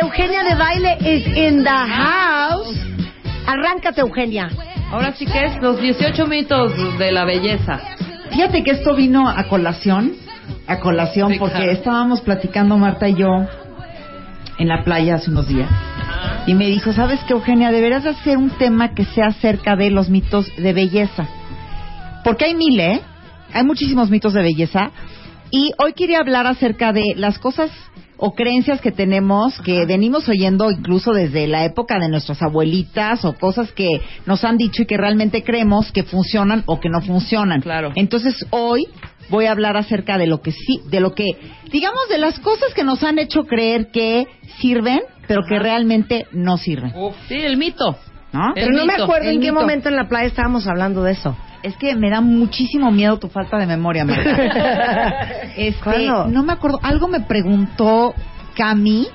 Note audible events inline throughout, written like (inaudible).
Eugenia de baile is in the house. Arráncate, Eugenia. Ahora sí que es los 18 mitos de la belleza. Fíjate que esto vino a colación, a colación, porque estábamos platicando Marta y yo en la playa hace unos días. Y me dijo, ¿sabes qué, Eugenia? Deberías hacer un tema que sea acerca de los mitos de belleza. Porque hay mil, ¿eh? Hay muchísimos mitos de belleza. Y hoy quería hablar acerca de las cosas o creencias que tenemos que venimos oyendo incluso desde la época de nuestras abuelitas o cosas que nos han dicho y que realmente creemos que funcionan o que no funcionan. Claro. Entonces hoy voy a hablar acerca de lo que sí, de lo que, digamos, de las cosas que nos han hecho creer que sirven, pero que realmente no sirven. Sí, el mito. ¿No? Pero no me acuerdo en qué momento en la playa estábamos hablando de eso. Es que me da muchísimo miedo tu falta de memoria, Marta. (laughs) este, no me acuerdo. Algo me preguntó Cami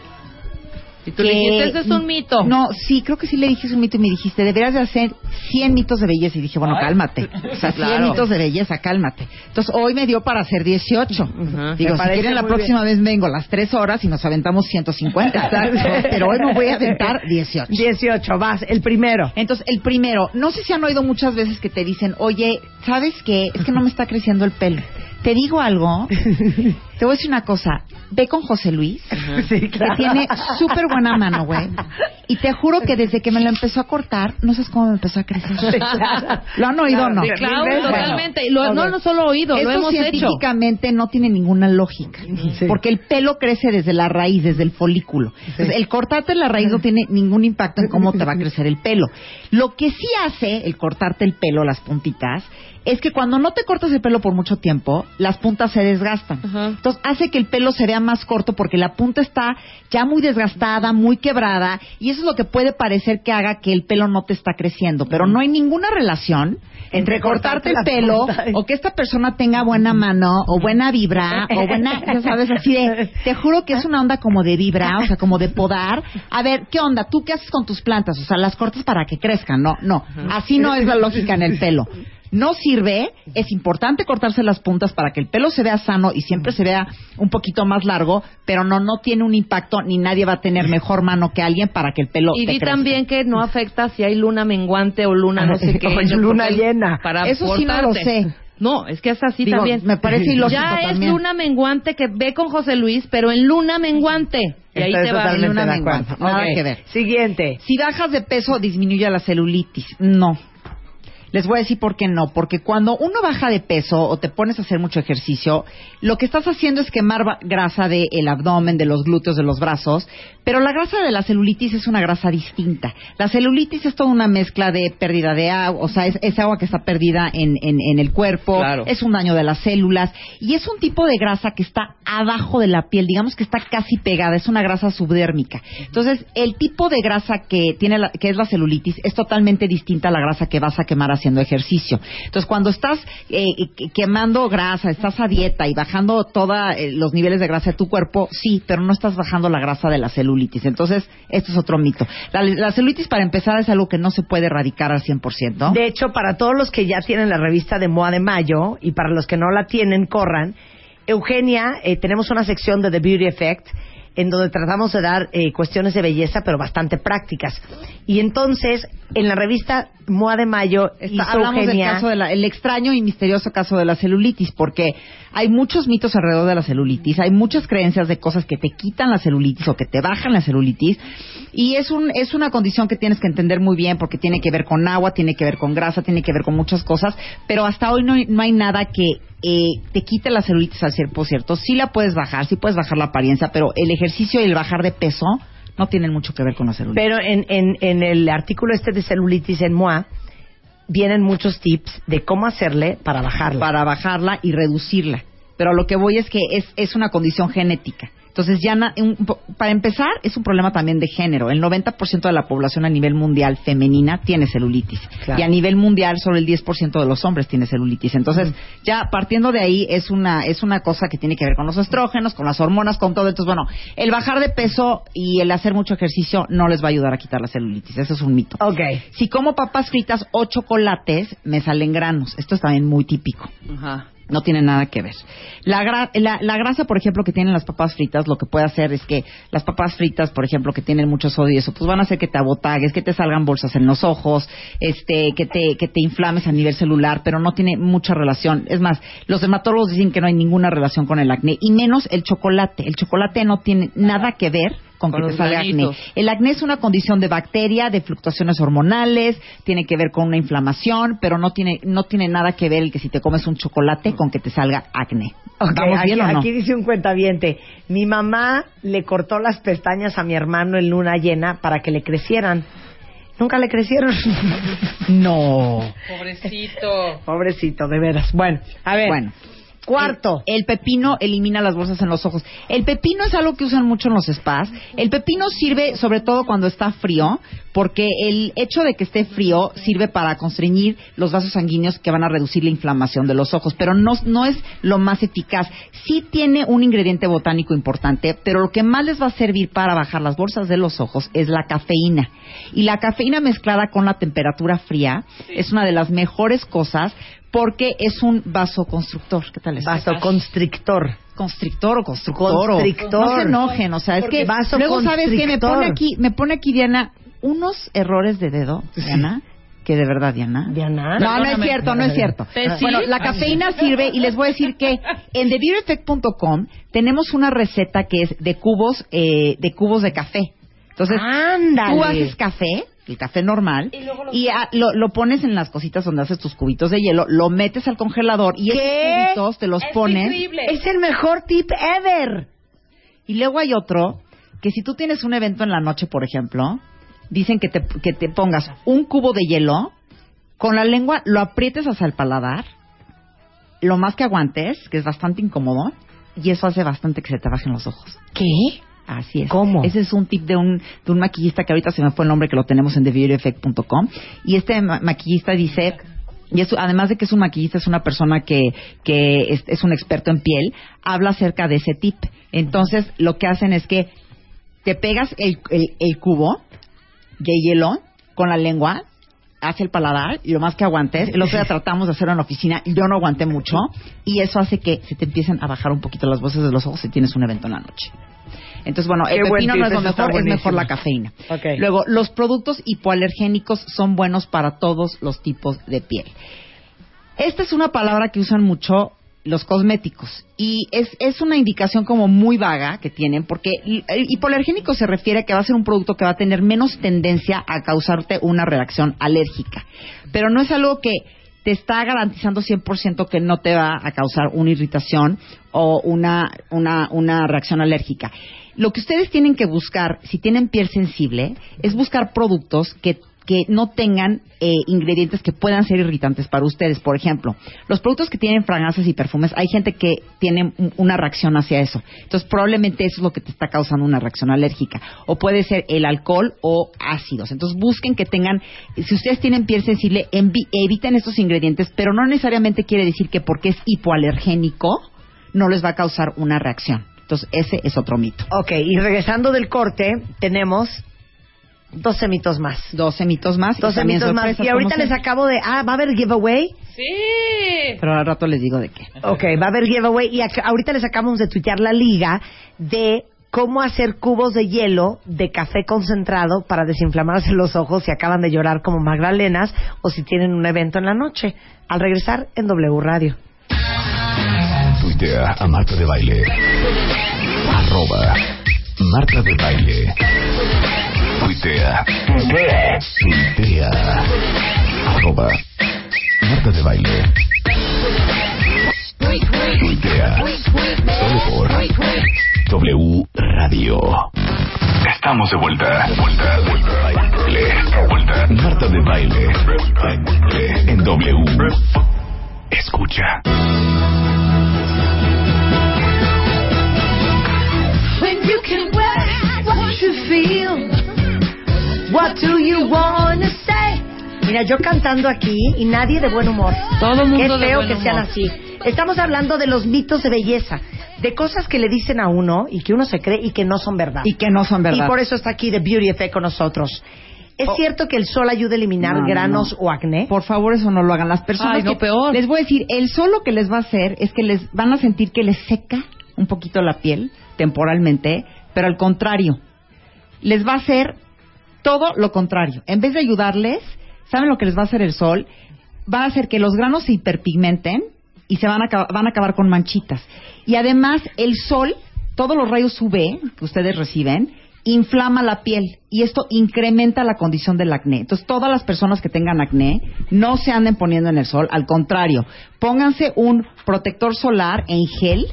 y tú le dijiste, eso es un mito. No, sí, creo que sí le dije es un mito y me dijiste, deberías de hacer 100 mitos de belleza. Y dije, bueno, cálmate. (laughs) O sea, 100 mitos de belleza, cálmate. Entonces, hoy me dio para hacer 18. Digo, si quieren, la próxima vez vengo las 3 horas y nos aventamos 150. (laughs) Pero hoy me voy a aventar (laughs) 18. 18, vas, el primero. Entonces, el primero, no sé si han oído muchas veces que te dicen, oye, ¿sabes qué? Es que no me está creciendo el pelo. Te digo algo, (laughs) te voy a decir una cosa. Ve con José Luis, que tiene súper buena mano, güey. Y te juro que desde que me lo empezó a cortar, no sabes cómo me empezó a crecer. ¿Lo han oído o no? Claro, totalmente. Lo, no, no solo oído, lo hemos científicamente no tiene ninguna lógica. Porque el pelo crece desde la raíz, desde el folículo. el cortarte la raíz no tiene ningún impacto en cómo te va a crecer el pelo. Lo que sí hace el cortarte el pelo, las puntitas, es que cuando no te cortas el pelo por mucho tiempo, las puntas se desgastan. Entonces hace que el pelo se vea más corto porque la punta está ya muy desgastada, muy quebrada, y eso es lo que puede parecer que haga que el pelo no te está creciendo. Pero no hay ninguna relación entre cortarte el pelo o que esta persona tenga buena mano o buena vibra o buena, (laughs) ya sabes, así de, te juro que es una onda como de vibra, o sea, como de podar. A ver, ¿qué onda? ¿Tú qué haces con tus plantas? O sea, las cortas para que crezcan, no, no. Así no es la lógica en el pelo no sirve, es importante cortarse las puntas para que el pelo se vea sano y siempre se vea un poquito más largo, pero no no tiene un impacto ni nadie va a tener mejor mano que alguien para que el pelo Y vi también que no afecta si hay luna menguante o luna no sé qué, (laughs) luna llena. Para Eso sí no lo sé. No, es que es así también. Me parece ilógico Ya es luna menguante que ve con José Luis, pero en luna menguante. Y ahí te va luna menguante. Nada que ver. Siguiente. Si bajas de peso, disminuye la celulitis. No. Les voy a decir por qué no. Porque cuando uno baja de peso o te pones a hacer mucho ejercicio, lo que estás haciendo es quemar grasa del abdomen, de los glúteos, de los brazos. Pero la grasa de la celulitis es una grasa distinta. La celulitis es toda una mezcla de pérdida de agua, o sea, es, agua que está perdida en, en, el cuerpo, es un daño de las células. Y es un tipo de grasa que está abajo de la piel, digamos que está casi pegada, es una grasa subdérmica. Entonces, el tipo de grasa que, tiene que es la celulitis es totalmente distinta a la grasa que vas a quemar haciendo ejercicio. Entonces, cuando estás eh, quemando grasa, estás a dieta y bajando todos eh, los niveles de grasa de tu cuerpo, sí, pero no estás bajando la grasa de la celulitis. Entonces, esto es otro mito. La, celulitis, para empezar, es algo que no se puede erradicar al 100%. De hecho, para todos los que ya tienen la revista de Moa de Mayo y para los que no la tienen, corran. Eugenia, eh, tenemos una sección de The Beauty Effect en donde tratamos de dar eh, cuestiones de belleza, pero bastante prácticas. Y entonces, en la revista Moa de Mayo, Está- hizo hablamos del Eugenia- caso de la- el extraño y misterioso caso de la celulitis, porque hay muchos mitos alrededor de la celulitis, hay muchas creencias de cosas que te quitan la celulitis o que te bajan la celulitis, y es un es una condición que tienes que entender muy bien porque tiene que ver con agua, tiene que ver con grasa, tiene que ver con muchas cosas, pero hasta hoy no, no hay nada que eh, te quite la celulitis al ser por cierto. Sí la puedes bajar, sí puedes bajar la apariencia, pero el ejercicio y el bajar de peso no tienen mucho que ver con la celulitis. Pero en, en, en el artículo este de celulitis en MOA, vienen muchos tips de cómo hacerle para bajarla. para bajarla y reducirla. Pero a lo que voy es que es, es una condición genética. Entonces, ya na- un para empezar, es un problema también de género. El 90% de la población a nivel mundial femenina tiene celulitis. Claro. Y a nivel mundial, solo el 10% de los hombres tiene celulitis. Entonces, ya partiendo de ahí, es una, es una cosa que tiene que ver con los estrógenos, con las hormonas, con todo. Entonces, bueno, el bajar de peso y el hacer mucho ejercicio no les va a ayudar a quitar la celulitis. Eso es un mito. Ok. Si como papas fritas o chocolates, me salen granos. Esto es también muy típico. No tiene nada que ver. La, gra- la, la grasa, por ejemplo, que tienen las papas fritas, lo que puede hacer es que las papas fritas, por ejemplo, que tienen mucho sodio y eso, pues van a hacer que te abotagues, que te salgan bolsas en los ojos, este, que te, que te inflames a nivel celular, pero no tiene mucha relación. Es más, los dermatólogos dicen que no hay ninguna relación con el acné, y menos el chocolate. El chocolate no tiene nada que ver con, Con que te salga acné. El acné es una condición de bacteria, de fluctuaciones hormonales, tiene que ver con una inflamación, pero no tiene no tiene nada que ver el que si te comes un chocolate con que te salga acné. Ok, ¿Vamos aquí, bien o no? aquí dice un cuentaviente. Mi mamá le cortó las pestañas a mi hermano en luna llena para que le crecieran. Nunca le crecieron. (laughs) No. Pobrecito. Pobrecito, de veras. Bueno, a ver. Bueno. Cuarto. El, el pepino elimina las bolsas en los ojos. El pepino es algo que usan mucho en los spas. El pepino sirve sobre todo cuando está frío, porque el hecho de que esté frío sirve para constreñir los vasos sanguíneos que van a reducir la inflamación de los ojos, pero no, no es lo más eficaz. Sí tiene un ingrediente botánico importante, pero lo que más les va a servir para bajar las bolsas de los ojos es la cafeína. Y la cafeína mezclada con la temperatura fría es una de las mejores cosas porque es un vasoconstructor. ¿Qué tal es? Vasoconstrictor. constrictor o constructor. o- Constrictor. no se enojen, o sea, es Porque que luego sabes que me pone aquí, me pone aquí Diana unos errores de dedo, Diana, que de verdad Diana. Diana. No, no es cierto, no es cierto. Bueno, la cafeína sirve y les voy a decir que en TheBeautyEffect.com tenemos una receta que es de cubos eh, de cubos de café. Entonces, Ándale. tú haces café, el café normal, y, lo, lo pones en las cositas donde haces tus cubitos de hielo, lo metes al congelador y esos cubitos te los pones. Es el mejor tip ever. Y luego hay otro que si tú tienes un evento en la noche, por ejemplo, dicen que te, que te pongas un cubo de hielo, con la lengua lo aprietes hacia el paladar, lo más que aguantes, que es bastante incómodo, y eso hace bastante que se te bajen los ojos. ¿Qué? Así es. ¿Cómo? Ese es un tip de un, de un maquillista que ahorita se me fue el nombre que lo tenemos en TheBeautyEffect.com. Y este ma- maquillista dice, y es- además de que es un maquillista, es una persona que, que es, es un experto en piel, habla acerca de ese tip. Entonces, lo que hacen es que te pegas el, el, el cubo de hielo con la lengua hacia el paladar y lo más que aguantes. El otro día (laughs) tratamos de hacerlo en la oficina, yo no aguanté mucho y eso hace que se te empiecen a bajar un poquito las voces de los ojos si tienes un evento en la noche. Entonces, bueno, Qué el buen pepino no es lo mejor, es mejor la cafeína. Luego, los productos hipoalergénicos son buenos para todos los tipos de piel. Esta es una palabra que usan mucho los cosméticos y es, es una indicación como muy vaga que tienen porque el hipoalergénico se refiere a que va a ser un producto que va a tener menos tendencia a causarte una reacción alérgica, pero no es algo que te está garantizando 100% que no te va a causar una irritación o una, una, una reacción alérgica. Lo que ustedes tienen que buscar, si tienen piel sensible, es buscar productos que, que no tengan eh, ingredientes que puedan ser irritantes para ustedes. Por ejemplo, los productos que tienen fragancias y perfumes, hay gente que tiene un- una reacción hacia eso. Entonces, probablemente eso es lo que te está causando una reacción alérgica. O puede ser el alcohol o ácidos. Entonces, busquen que tengan, si ustedes tienen piel sensible, eviten estos ingredientes, pero no necesariamente quiere decir que porque es hipoalergénico no les va a causar una reacción. Entonces, ese es otro mito. Ok, y regresando del corte, tenemos 12 mitos más. 12 mitos más. y 12 también mitos más. Y ahorita les acabo de... Ah, ¿va a haber giveaway? Sí. Pero al rato les digo de qué. Ok, va a haber giveaway. Y ahorita les acabamos de tuitear la liga de cómo hacer cubos de hielo de café concentrado para desinflamarse los ojos si acaban de llorar como magdalenas o si tienen un evento en la noche. Al regresar en W Radio. Tuitea a Marta de Baile. Arroba Marta de Baile. Tuitea. Tuitea. Arroba Marta de Baile. Tuitea. Solo por W Radio. Estamos de vuelta. Vuelta, vuelta. Baile. Vuelta. Marta de. Baile. En W. Escucha. Wanna say? Mira, yo cantando aquí y nadie de buen humor. Todo mundo Qué de feo buen que sean así. Estamos hablando de los mitos de belleza, de cosas que le dicen a uno y que uno se cree y que no son verdad. Y que no son verdad. Y por eso está aquí The Beauty Effect con nosotros. ¿Es cierto que el sol ayuda a eliminar No, no, granos no. o acné? Por favor, eso no lo hagan. Las personas Ay, no, que- peor. les voy a decir, el sol lo que les va a hacer es que les van a sentir que les seca un poquito la piel temporalmente, pero al contrario, les va a hacer todo lo contrario. En vez de ayudarles, ¿saben lo que les va a hacer el sol? Va a hacer que los granos se hiperpigmenten y se van a, van a acabar con manchitas. Y además, el sol, todos los rayos UV que ustedes reciben, inflama la piel y esto incrementa la condición del acné. Entonces, todas las personas que tengan acné no se anden poniendo en el sol, al contrario, pónganse un protector solar en gel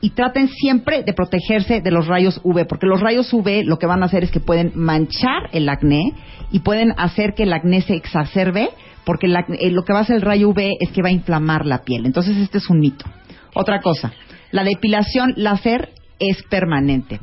y traten siempre de protegerse de los rayos UV, porque los rayos UV lo que van a hacer es que pueden manchar el acné y pueden hacer que el acné se exacerbe, porque eh, lo que va a hacer el rayo UV es que va a inflamar la piel. Entonces, este es un mito. Otra cosa, la depilación láser es permanente.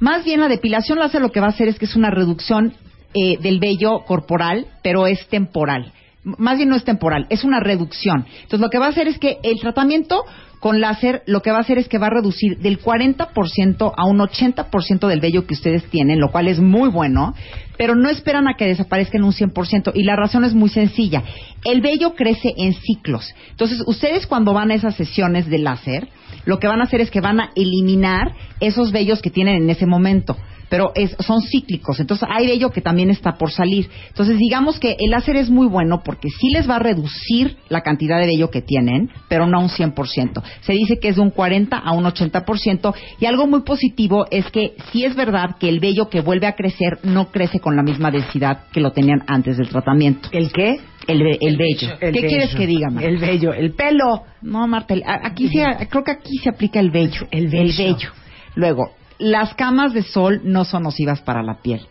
Más bien la depilación láser lo que va a hacer es que es una reducción eh, del vello corporal, pero es temporal. Más bien no es temporal, es una reducción. Entonces lo que va a hacer es que el tratamiento con láser lo que va a hacer es que va a reducir del 40% a un 80% del vello que ustedes tienen, lo cual es muy bueno, pero no esperan a que desaparezca en un 100%. Y la razón es muy sencilla. El vello crece en ciclos. Entonces ustedes cuando van a esas sesiones de láser, lo que van a hacer es que van a eliminar esos vellos que tienen en ese momento. Pero es- son cíclicos, entonces hay vello que también está por salir. Entonces digamos que el láser es muy bueno porque sí les va a reducir la cantidad de vello que tienen, pero no a un 100%. Se dice que es de un 40 a un 80% y algo muy positivo es que sí es verdad que el vello que vuelve a crecer no crece con la misma densidad que lo tenían antes del tratamiento. ¿El qué? El, el vello. El ¿Qué quieres que diga, Marta? El vello, el pelo. No, Marta, el- aquí sí, creo que aquí se aplica el vello. El vello. Luego, las camas de sol no son nocivas para la piel.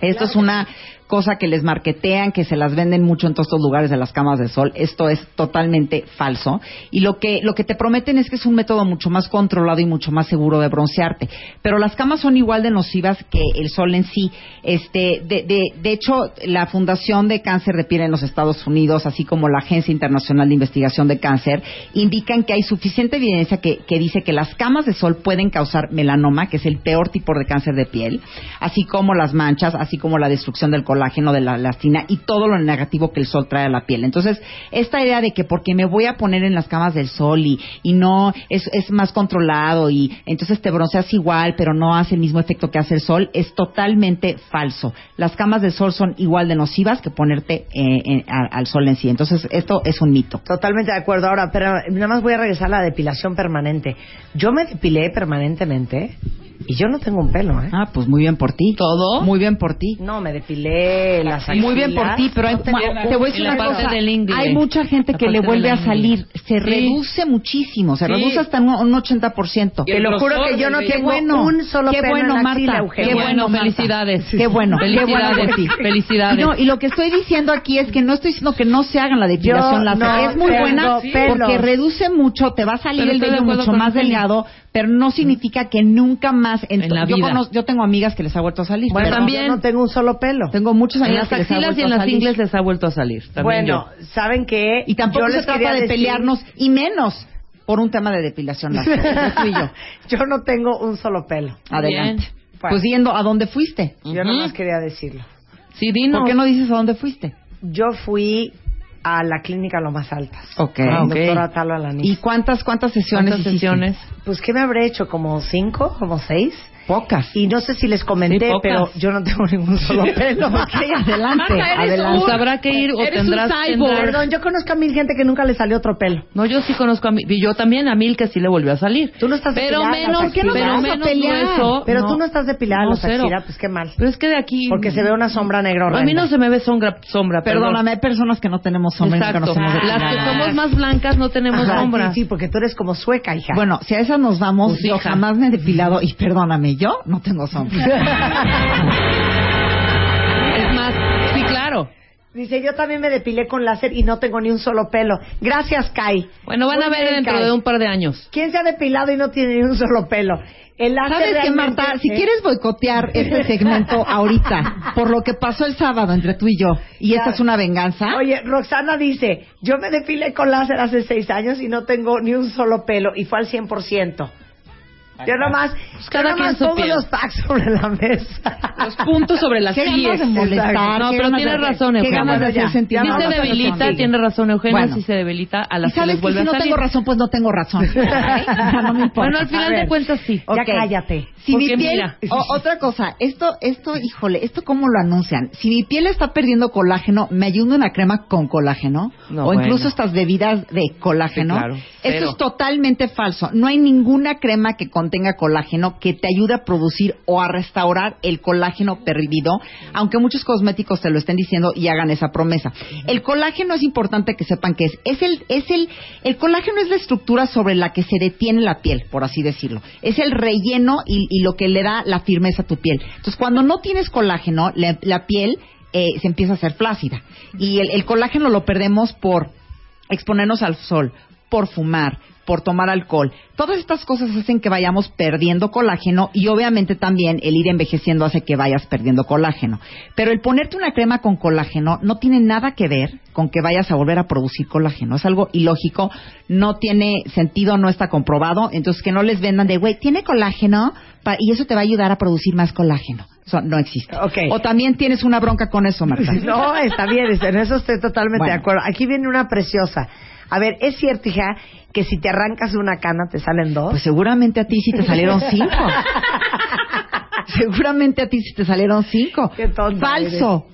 Esto es una cosa que les marquetean, que se las venden mucho en todos estos lugares de las camas de sol. Esto es totalmente falso. Y lo que, lo que te prometen es que es un método mucho más controlado y mucho más seguro de broncearte. Pero las camas son igual de nocivas que el sol en sí. Este, de, de, de hecho, la Fundación de Cáncer de Piel en los Estados Unidos, así como la Agencia Internacional de Investigación de Cáncer, indican que hay suficiente evidencia que, que dice que las camas de sol pueden causar melanoma, que es el peor tipo de cáncer de piel, así como las manchas, así como la destrucción del colágeno, de la elastina y todo lo negativo que el sol trae a la piel. Entonces, esta idea de que porque me voy a poner en las camas del sol y, y no es, es más controlado y entonces te bronceas igual, pero no hace el mismo efecto que hace el sol, es totalmente falso. Las camas del sol son igual de nocivas que ponerte eh, al sol en sí. Entonces, esto es un mito. Totalmente de acuerdo. Ahora, pero nada más voy a regresar a la depilación permanente. Yo me depilé permanentemente y yo no tengo un pelo, ¿eh? Ah, pues muy bien por ti. ¿Todo? Muy bien por ti. No, me depilé las Muy bien por ti, pero hay, No ma- te voy a decir una cosa. Hay mucha gente La que le vuelve a salir. Se Sí. reduce muchísimo. Se Sí. reduce hasta un, un 80%. Y Te lo juro que yo no tengo bueno. un solo Qué pelo bueno, en la axila, Marta. Qué bueno, Marta. felicidades. Qué bueno, qué bueno Felicidades. ti. Felicidades. No, y lo que estoy diciendo aquí es que no estoy diciendo que no se hagan la depilación láser. no es muy buena pelos. porque reduce mucho, te va a salir Pero el vello mucho más delgado, pero no significa que nunca más en, En la yo, vida. conozco- yo tengo amigas que les ha vuelto a salir. Bueno, pero también- yo no tengo un solo pelo. tengo muchos En amigas las que les ha axilas y vuelto en a las salir. ingles les ha vuelto a salir. También Bueno, yo. ¿saben qué? Y tampoco Yo se les quería trata de decir- pelearnos, y menos por un tema de depilación (laughs) y yo. yo no tengo un solo pelo. Adelante. Bien. Pues yendo, ¿a dónde fuiste? Yo Ujú. nomás quería decirlo. Sí, dinos. ¿Por qué no dices a dónde fuiste? Yo fui a la clínica Lo Más Altas. Ok. Con ok. el doctor Atalo Alanís. ¿Y cuántas cuántas sesiones ¿Cuántas sesiones? Pues, ¿qué me habré hecho? ¿Como cinco? ¿Como seis? Pocas. Y no sé si les comenté, pero yo no tengo ningún solo pelo. (laughs) Ok, adelante, Marta, adelante. un- Habrá que ir o tendrás tendrás- Perdón, yo conozco a mil gente que nunca le salió otro pelo. No, yo sí conozco a mí, y yo también a Mil que sí le volvió a salir. Tú no estás pero depilada, menos, ¿por qué no pero a menos pelear? grueso. Pero no. tú no estás depilada, No, pues qué mal. Pero es que de aquí Porque se ve una sombra negra a mí no se me ve sombra, sombra perdón. Perdóname, hay personas que no tenemos sombra Las que somos más blancas no tenemos Ajá, sombra. Sí, sí, porque tú eres como sueca, hija. Bueno, si a esas nos vamos, Pues, yo hija. jamás me he depilado y perdóname, yo no tengo sombra. (laughs) Es más, sí, claro. Dice, yo también me depilé con láser y no tengo ni un solo pelo. Gracias, Kai. Bueno, van Muy a ver bien, dentro Kai. de un par de años. ¿Quién se ha depilado y no tiene ni un solo pelo? El láser ¿Sabes qué, Marta? Si ¿Eh? quieres boicotear este segmento ahorita, por lo que pasó el sábado entre tú y yo, y esta es una venganza, Oye, Roxana dice, yo me depilé con láser hace seis años y no tengo ni un solo pelo y fue al 100%. Yo nomás, Pues cada yo nomás quien su pongo piel. los packs sobre la mesa. Los puntos sobre las (laughs) sillas. de molestar. No, qué pero tiene razón, Eugenia. Si se debilita, tiene razón Eugenia, si se debilita a las que sabes les que vuelve si no a salir. tengo razón, pues no tengo razón. (laughs) no me importa. Bueno, al final de cuentas sí. Ya cállate. Si mi piel, otra cosa, esto, esto, híjole, esto cómo lo anuncian. Si mi piel está perdiendo colágeno, me ayuda una crema con colágeno, No, o incluso estas bebidas de colágeno. Esto es totalmente falso. No hay ninguna crema que contenga colágeno que te ayude a producir o a restaurar el colágeno perdido, aunque muchos cosméticos te lo estén diciendo y hagan esa promesa. El colágeno es importante que sepan que es, es el, es el, el colágeno es la estructura sobre la que se detiene la piel, por así decirlo. Es el relleno y, lo que le da la firmeza a tu piel. Entonces, cuando no tienes colágeno, la, piel eh, se empieza a hacer flácida. Y el colágeno lo perdemos por exponernos al sol, por fumar, por tomar alcohol. Todas estas cosas hacen que vayamos perdiendo colágeno y obviamente también el ir envejeciendo hace que vayas perdiendo colágeno. Pero el ponerte una crema con colágeno no tiene nada que ver con que vayas a volver a producir colágeno. Es algo ilógico, no tiene sentido, no está comprobado. Entonces que no les vendan de, güey, tiene colágeno pa- y eso te va a ayudar a producir más colágeno. Eso no existe. O también tienes una bronca con eso, Marta. (laughs) No, está bien, en eso estoy totalmente Bueno. de acuerdo. Aquí viene una preciosa. A ver, ¿es cierto, hija, que si te arrancas una cana te salen dos? Pues seguramente a ti sí te salieron cinco. (laughs) seguramente a ti sí te salieron cinco. Qué tonta Falso.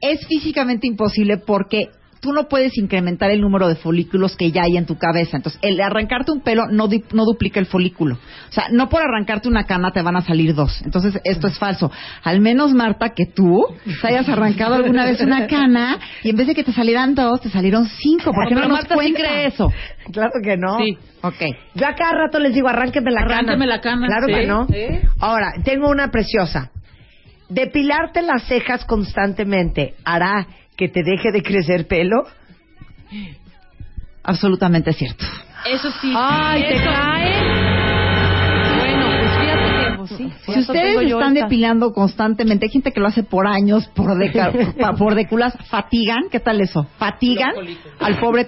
Es físicamente imposible porque tú no puedes incrementar el número de folículos que ya hay en tu cabeza. Entonces, el arrancarte un pelo no, di- no duplica el folículo. O sea, no por arrancarte una cana te van a salir dos. Entonces, esto es falso. Al menos, Marta, que tú te hayas arrancado alguna vez una cana y en vez de que te salieran dos, te salieron cinco. ¿Por qué no, pero nos Marta sí cuenta? cree eso. Claro que no. Sí. Ok. Yo a cada rato les digo, arránqueme la cana. Arránqueme la cana. Claro Sí, que no. sí. Ahora, tengo una preciosa. Depilarte las cejas constantemente hará que te deje de crecer pelo. Absolutamente cierto. Eso sí. Ay, ¿te cae? Bueno, pues fíjate que pues, sí. Si ustedes están depilando constantemente, hay gente que lo hace por años, por, deca- (laughs) pa- por déculas, fatigan, ¿qué tal eso? Fatigan al pobre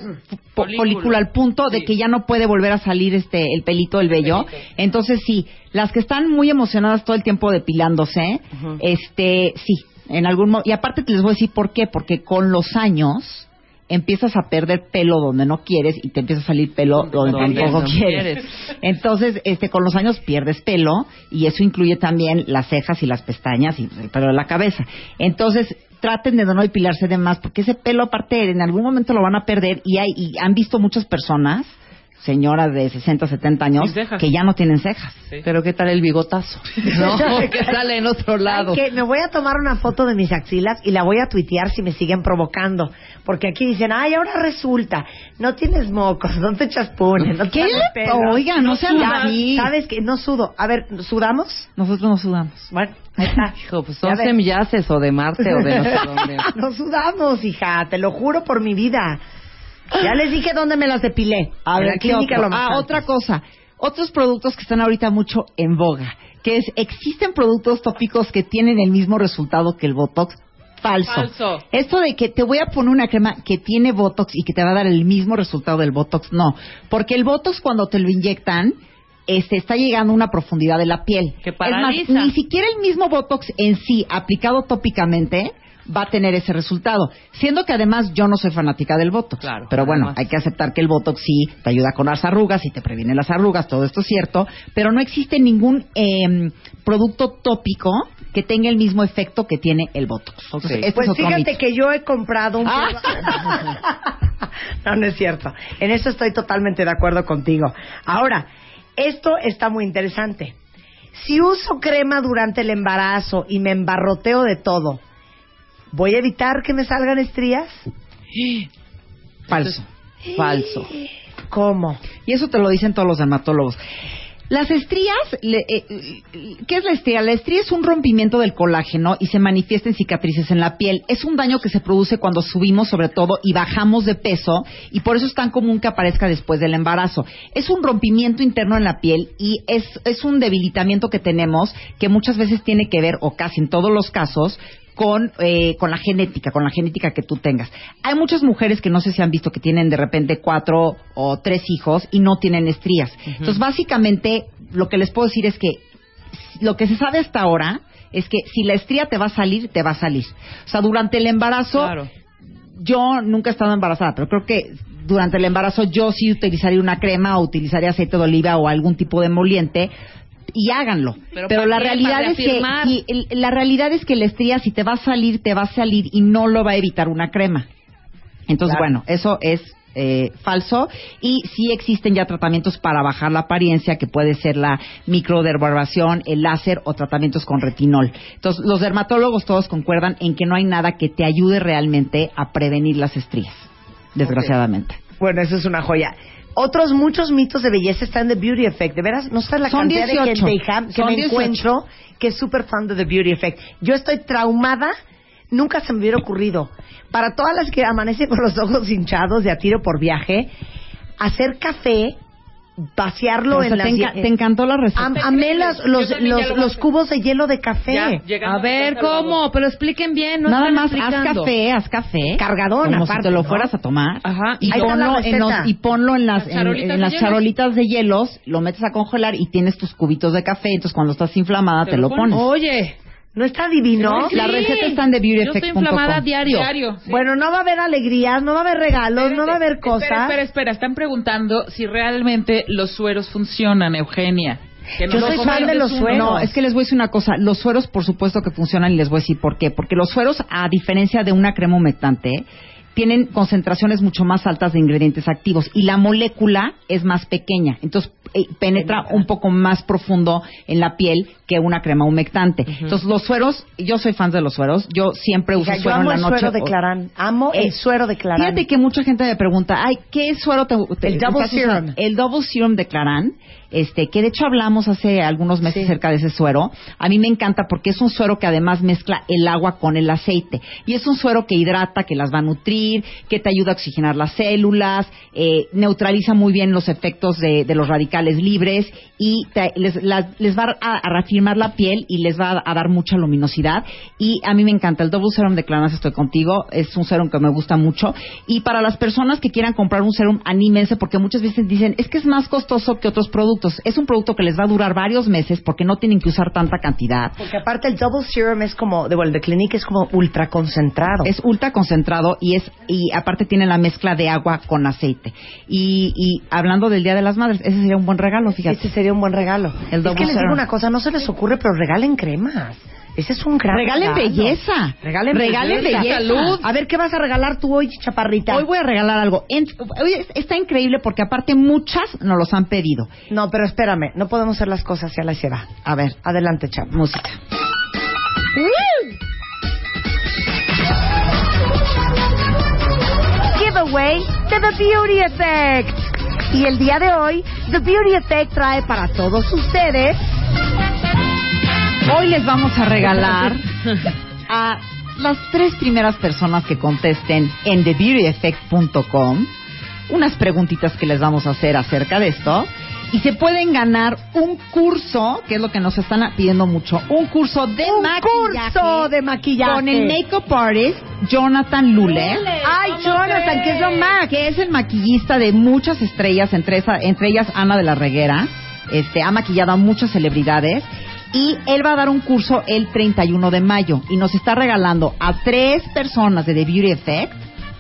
po- Folículo. al punto de Sí. que ya no puede volver a salir este el pelito, el vello. Entonces sí, las que están muy emocionadas todo el tiempo depilándose, este, sí, en algún y aparte te les voy a decir por qué, porque con los años empiezas a perder pelo donde no quieres y te empieza a salir pelo donde, Donde tampoco no quieres. quieres. Entonces, este, con los años pierdes pelo y eso incluye también las cejas y las pestañas y el pelo de la cabeza. Entonces, traten de no depilarse de más porque ese pelo aparte en algún momento lo van a perder y hay y han visto muchas personas señoras de 60, 70 años que ya no tienen cejas. Pero ¿qué tal el bigotazo? (laughs) No, que sale en otro lado. Me voy a tomar una foto de mis axilas y la voy a tuitear si me siguen provocando. Porque aquí dicen, ay, ahora resulta, no tienes mocos, no te echas pune, no ¿Qué le- pelo. Oigan, no sean así. ¿Sabes qué? No sudo. A ver, ¿sudamos? Nosotros no sudamos. Bueno, (laughs) ahí está. Hijo, pues son semillaces o de Marte o de no sé (laughs) dónde. no sudamos, hija, te lo juro por mi vida. Ya les dije dónde me las depilé. A ver, ¿qué clínica otro? Ah, otra cosa. Otros productos que están ahorita mucho en boga, que es, existen productos tópicos que tienen el mismo resultado que el Botox. Falso. Falso. Esto de que te voy a poner una crema que tiene Botox y que te va a dar el mismo resultado del Botox, no. Porque el Botox cuando te lo inyectan, este, está llegando a una profundidad de la piel. Que Es más, ni siquiera el mismo Botox en sí, aplicado tópicamente, va a tener ese resultado. Siendo que además yo no soy fanática del Botox. Claro, Pero bueno, además. hay que aceptar que el Botox sí te ayuda con las arrugas y te previene las arrugas, todo esto es cierto, pero no existe ningún eh, producto tópico que tenga el mismo efecto que tiene el Botox. Entonces, este Pues es fíjate mito. que yo he comprado un... Ah. (laughs) no, no es cierto. En eso estoy totalmente de acuerdo contigo. Ahora, esto está muy interesante. Si uso crema durante el embarazo y me embarroteo de todo, ¿voy a evitar que me salgan estrías? (gasps) Falso. (gasps) Falso. ¿Cómo? Y eso te lo dicen todos los dermatólogos. Las estrías, le- eh, ¿qué es la estría? La estría es un rompimiento del colágeno y se manifiesta en cicatrices en la piel. Es un daño que se produce cuando subimos sobre todo y bajamos de peso y por eso es tan común que aparezca después del embarazo. Es un rompimiento interno en la piel y es, es un debilitamiento que tenemos que muchas veces tiene que ver, o casi en todos los casos, con, eh, con la genética, con la genética que tú tengas. Hay muchas mujeres que no sé si han visto que tienen de repente cuatro o tres hijos y no tienen estrías. Entonces, básicamente, lo que les puedo decir es que lo que se sabe hasta ahora es que si la estría te va a salir, te va a salir. O sea, durante el embarazo, Claro. yo nunca he estado embarazada, pero creo que durante el embarazo yo sí utilizaría una crema o utilizaría aceite de oliva o algún tipo de emoliente y háganlo. Pero Pero, ¿para la qué? realidad ¿Para es que el- la realidad es que la estría si te va a salir, te va a salir y no lo va a evitar una crema. Entonces, Claro. bueno, eso es eh, falso y sí existen ya tratamientos para bajar la apariencia, que puede ser la microdermabrasión, el láser o tratamientos con retinol. Entonces, los dermatólogos todos concuerdan en que no hay nada que te ayude realmente a prevenir las estrías, desgraciadamente. Bueno, eso es una joya. Otros muchos mitos de belleza están de Beauty Effect. De veras, no sabes la Son cantidad 18. de gente hija, que Son me 18. encuentro que es súper fan de The Beauty Effect. Yo estoy traumada, nunca se me hubiera ocurrido. Para todas las que amanecen con los ojos hinchados de a tiro por viaje, hacer café, vaciarlo O sea, en te, las... enca- te encantó la receta. Am- amé las- los, los, lo los cubos de hielo de café. Ya, A ver. ¿cómo? Pero expliquen bien, no Nada más haz explicando. café, haz café. Cargadón, Como si aparte, te lo ¿no? fueras a tomar. Ajá. Y ponlo, en los- y ponlo en las, Las en, charolitas en de las hielos. charolitas de hielos, lo metes a congelar y tienes tus cubitos de café. Entonces, cuando estás inflamada, te, Te lo lo pones. Oye, ¿No está divino? Sí. La receta está en yo estoy inflamada diario. Diario. sí. Bueno, no va a haber alegrías, no va a haber regalos, no va a haber cosas. Espera, espera, espera. Están preguntando si realmente los sueros funcionan, Eugenia. Que Yo soy fan de los sueros. No, es que les voy a decir una cosa. Los sueros, por supuesto que funcionan y les voy a decir por qué. Porque los sueros, a diferencia de una crema humectante, tienen concentraciones mucho más altas de ingredientes activos y la molécula es más pequeña. Entonces, eh, penetra un poco más profundo en la piel que una crema humectante. Entonces, los sueros, yo soy fan de los sueros. Yo siempre uso yo suero amo en el la noche. suero de Clarán. Amo Eh, el suero de Clarán. Fíjate que mucha gente me pregunta, ay, ¿qué suero te, te- El Double? Serum. El Double Serum de Clarán, este, que de hecho hablamos hace algunos meses Sí. acerca de ese suero. A mí me encanta porque es un suero que además mezcla el agua con el aceite. Y es un suero que hidrata, que las va a nutrir, que te ayuda a oxigenar las células, eh, neutraliza muy bien los efectos de, de los radicales libres y te- les, la- les va a, a reafirmar la piel y les va a, a dar mucha luminosidad. Y a mí me encanta el Double Serum de Clarins, estoy contigo. Es un serum que me gusta mucho. Y para las personas que quieran comprar un serum, anímense porque muchas veces dicen, es que es más costoso que otros productos. Es un producto que les va a durar varios meses porque no tienen que usar tanta cantidad. Porque aparte el Double Serum es como, de, bueno, el de Clinique es como ultra concentrado. Es ultra concentrado y es y aparte tiene la mezcla de agua con aceite. Y, y hablando del Día de las Madres, ese sería un buen regalo, fíjate. Ese sería un buen regalo. El es que les digo una cosa, no se les ocurre, pero regalen cremas. Ese es un gran Regalen regalo. belleza. Regalen, Regalen belleza. belleza. Salud. A ver, ¿qué vas a regalar tú hoy, chaparrita? Hoy voy a regalar algo. En- hoy es- está increíble porque aparte muchas nos los han pedido. No, pero espérame, no podemos hacer las cosas ya la se va. A ver, Adelante, chapa. música. Giveaway de The Beauty Effect. Y el día de hoy, The Beauty Effect trae para todos ustedes Hoy les vamos a regalar a las tres primeras personas que contesten en TheBeautyEffect.com unas preguntitas que les vamos a hacer acerca de esto. Y se pueden ganar un curso, que es lo que nos están pidiendo mucho, un curso de un maquillaje curso de maquillaje. con el makeup artist Jonathan Lule. Ay, Jonathan, que es lo más. que es el maquillista de muchas estrellas, entre, esa- entre ellas Ana de la Reguera. Este, ha maquillado a muchas celebridades. Y él va a dar un curso el 31 de mayo y nos está regalando a tres personas de The Beauty Effect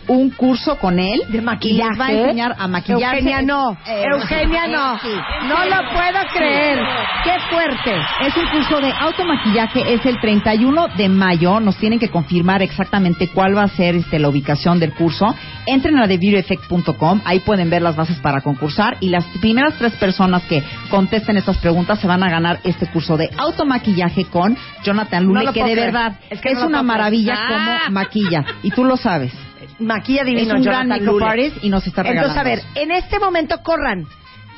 un curso con él de maquillaje. y les va a enseñar a maquillar. Eugenia no, Eh, Eugenia no, sí. no lo puedo creer. Qué fuerte. Es un curso de automaquillaje, es el 31 de mayo. Nos tienen que confirmar exactamente cuál va a ser este, la ubicación del curso. Entren a TheBeautyEffect.com, ahí pueden ver las bases para concursar. Y las primeras tres personas que contesten estas preguntas se van a ganar este curso de automaquillaje con Jonathan Lule, No que de creer. verdad Es es, que no lo una maravilla Ah. como maquilla. Y tú lo sabes. Maquilla Es divino un gran Jonathan makeup Lule. artist y nos está regalando. Entonces, a ver, en este momento corran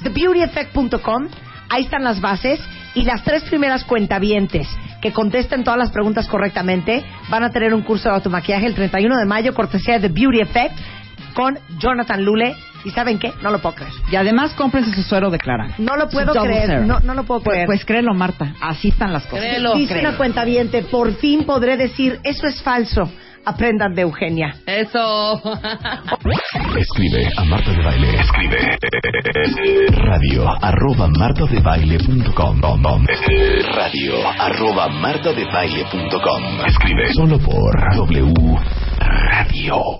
thebeautyeffect.com, ahí están las bases y las tres primeras cuentavientes que contesten todas las preguntas correctamente van a tener un curso de automaquillaje el 31 de mayo, cortesía de The Beauty Effect con Jonathan Lule. ¿Y saben qué? No lo puedo creer. Y además cómprense su suero de Clara. No lo puedo Su creer. No, no lo puedo Pues, creer. pues créelo, Marta. Así están las cosas. Créelo. Dice Créelo. una cuentaviente, por fin podré decir, eso es falso. Aprendan de Eugenia. Eso. Escribe a Marta de Baile. Escribe radio arroba martadebaile.com radio arroba martadebaile.com Escribe solo por W Radio.